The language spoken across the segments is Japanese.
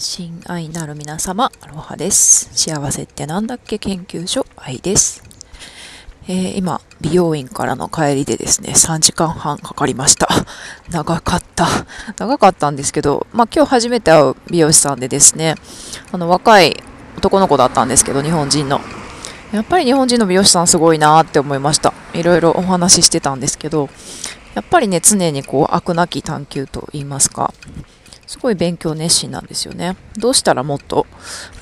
親愛なる皆様、アロハです。幸せってなんだっけ？研究所愛です。えー今、美容院からの帰りでですね、3時間半かかりました。長かった。長かったんですけど、まあ今日初めて会う美容師さんでですね、あの若い男の子だったんですけど、日本人の。やっぱり日本人の美容師さんすごいなって思いました。いろいろお話ししてたんですけど、やっぱりね、常にこう、飽くなき探求と言いますか、すごい勉強熱心なんですよね。どうしたらもっと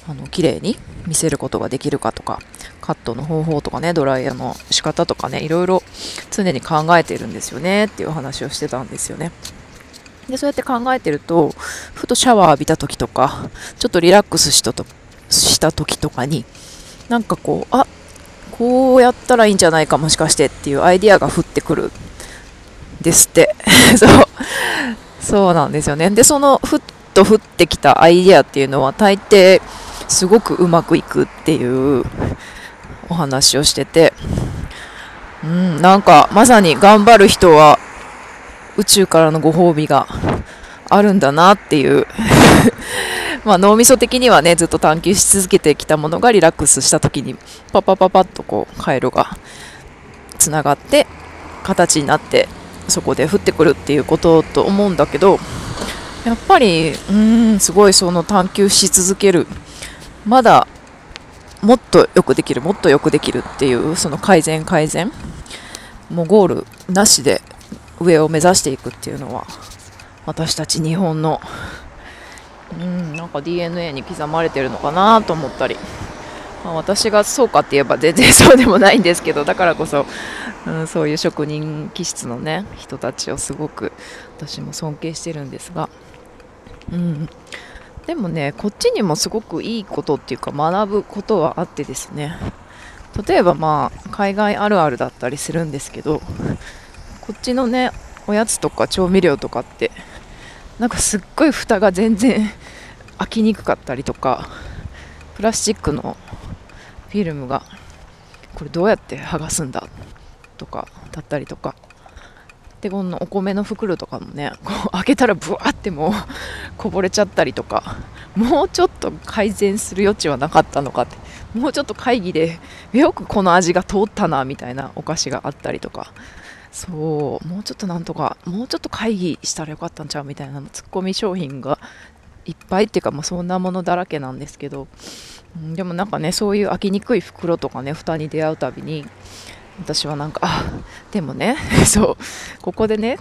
あの綺麗に見せることができるかとか、カットの方法とかね、ドライヤーの仕方とかね、いろいろ常に考えてるんですよねっていう話をしてたんですよね。で、そうやって考えてると、ふとシャワー浴びた時とか、ちょっとリラックスしたとした時とかに、なんかこう、あこうやったらいいんじゃないかもしかしてっていうアイディアが降ってくるですって。そう。そうなんですよね。で、そのふっと降ってきたアイデアっていうのは大抵すごくうまくいくっていうお話をしてて、うん、なんかまさに頑張る人は宇宙からのご褒美があるんだなっていう まあ脳みそ的にはねずっと探求し続けてきたものがリラックスした時にパパパパッとこう回路がつながって形になってそこで降ってくるっていうことと思うんだけどやっぱりうーんすごいその探求し続ける。まだもっとよくできるもっとよくできるっていうその改善改善もうゴールなしで上を目指していくっていうのは私たち日本のうんなんか DNA に刻まれてるのかなと思ったり、まあ、私がそうかって言えば全然そうでもないんですけどだからこそ、うん、そういう職人気質のね人たちをすごく私も尊敬してるんですが、うん、でもねこっちにもすごくいいことっていうか学ぶことはあってですね。例えばまあ海外あるあるだったりするんですけどこっちのねおやつとか調味料とかってなんかすっごい蓋が全然開きにくかったりとかプラスチックのフィルムがこれどうやって剥がすんだ？とかだったりとか。でこのお米の袋とかもねこう開けたらブワーってもうこぼれちゃったりとか。もうちょっと改善する余地はなかったのかって。もうちょっと会議でよくこの味が通ったなみたいなお菓子があったりとか。そう。もうちょっとなんとかもうちょっと会議したらよかったんちゃう？みたいなツッコミ商品がいっぱいっていうかもうそんなものだらけなんですけど、でもなんかねそういう開きにくい袋とかね蓋に出会うたびに私はなんかあでもね そうここでね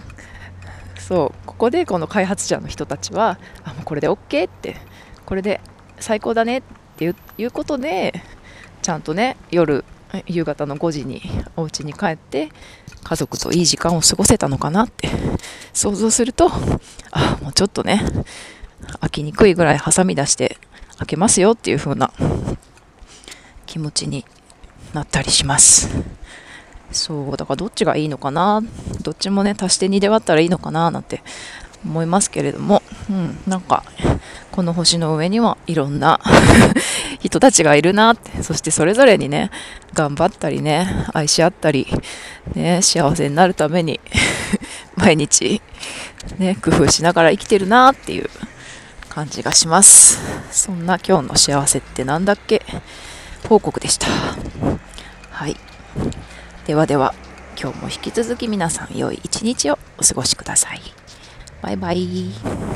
そうここでこの開発者の人たちはあもうこれで OK ってこれで最高だねっていうことでちゃんとね夜夕方の5時にお家に帰って家族といい時間を過ごせたのかなって想像するとあもうちょっとね開きにくいぐらいハサミ出して開けますよっていう風な気持ちになったりします。そうだからどっちがいいのかな？どっちもね足して2で割ったらいいのかな？なんて思いますけれども、うん、なんかこの星の上にはいろんな 人たちがいるな。ってそしてそれぞれにね頑張ったりね愛し合ったり、ね、幸せになるために 毎日、ね、工夫しながら生きてるなっていう感じがします。そんな今日の幸せってなんだっけ？報告でした。はい。ではでは今日も引き続き皆さん良い一日をお過ごしください。バイバイ。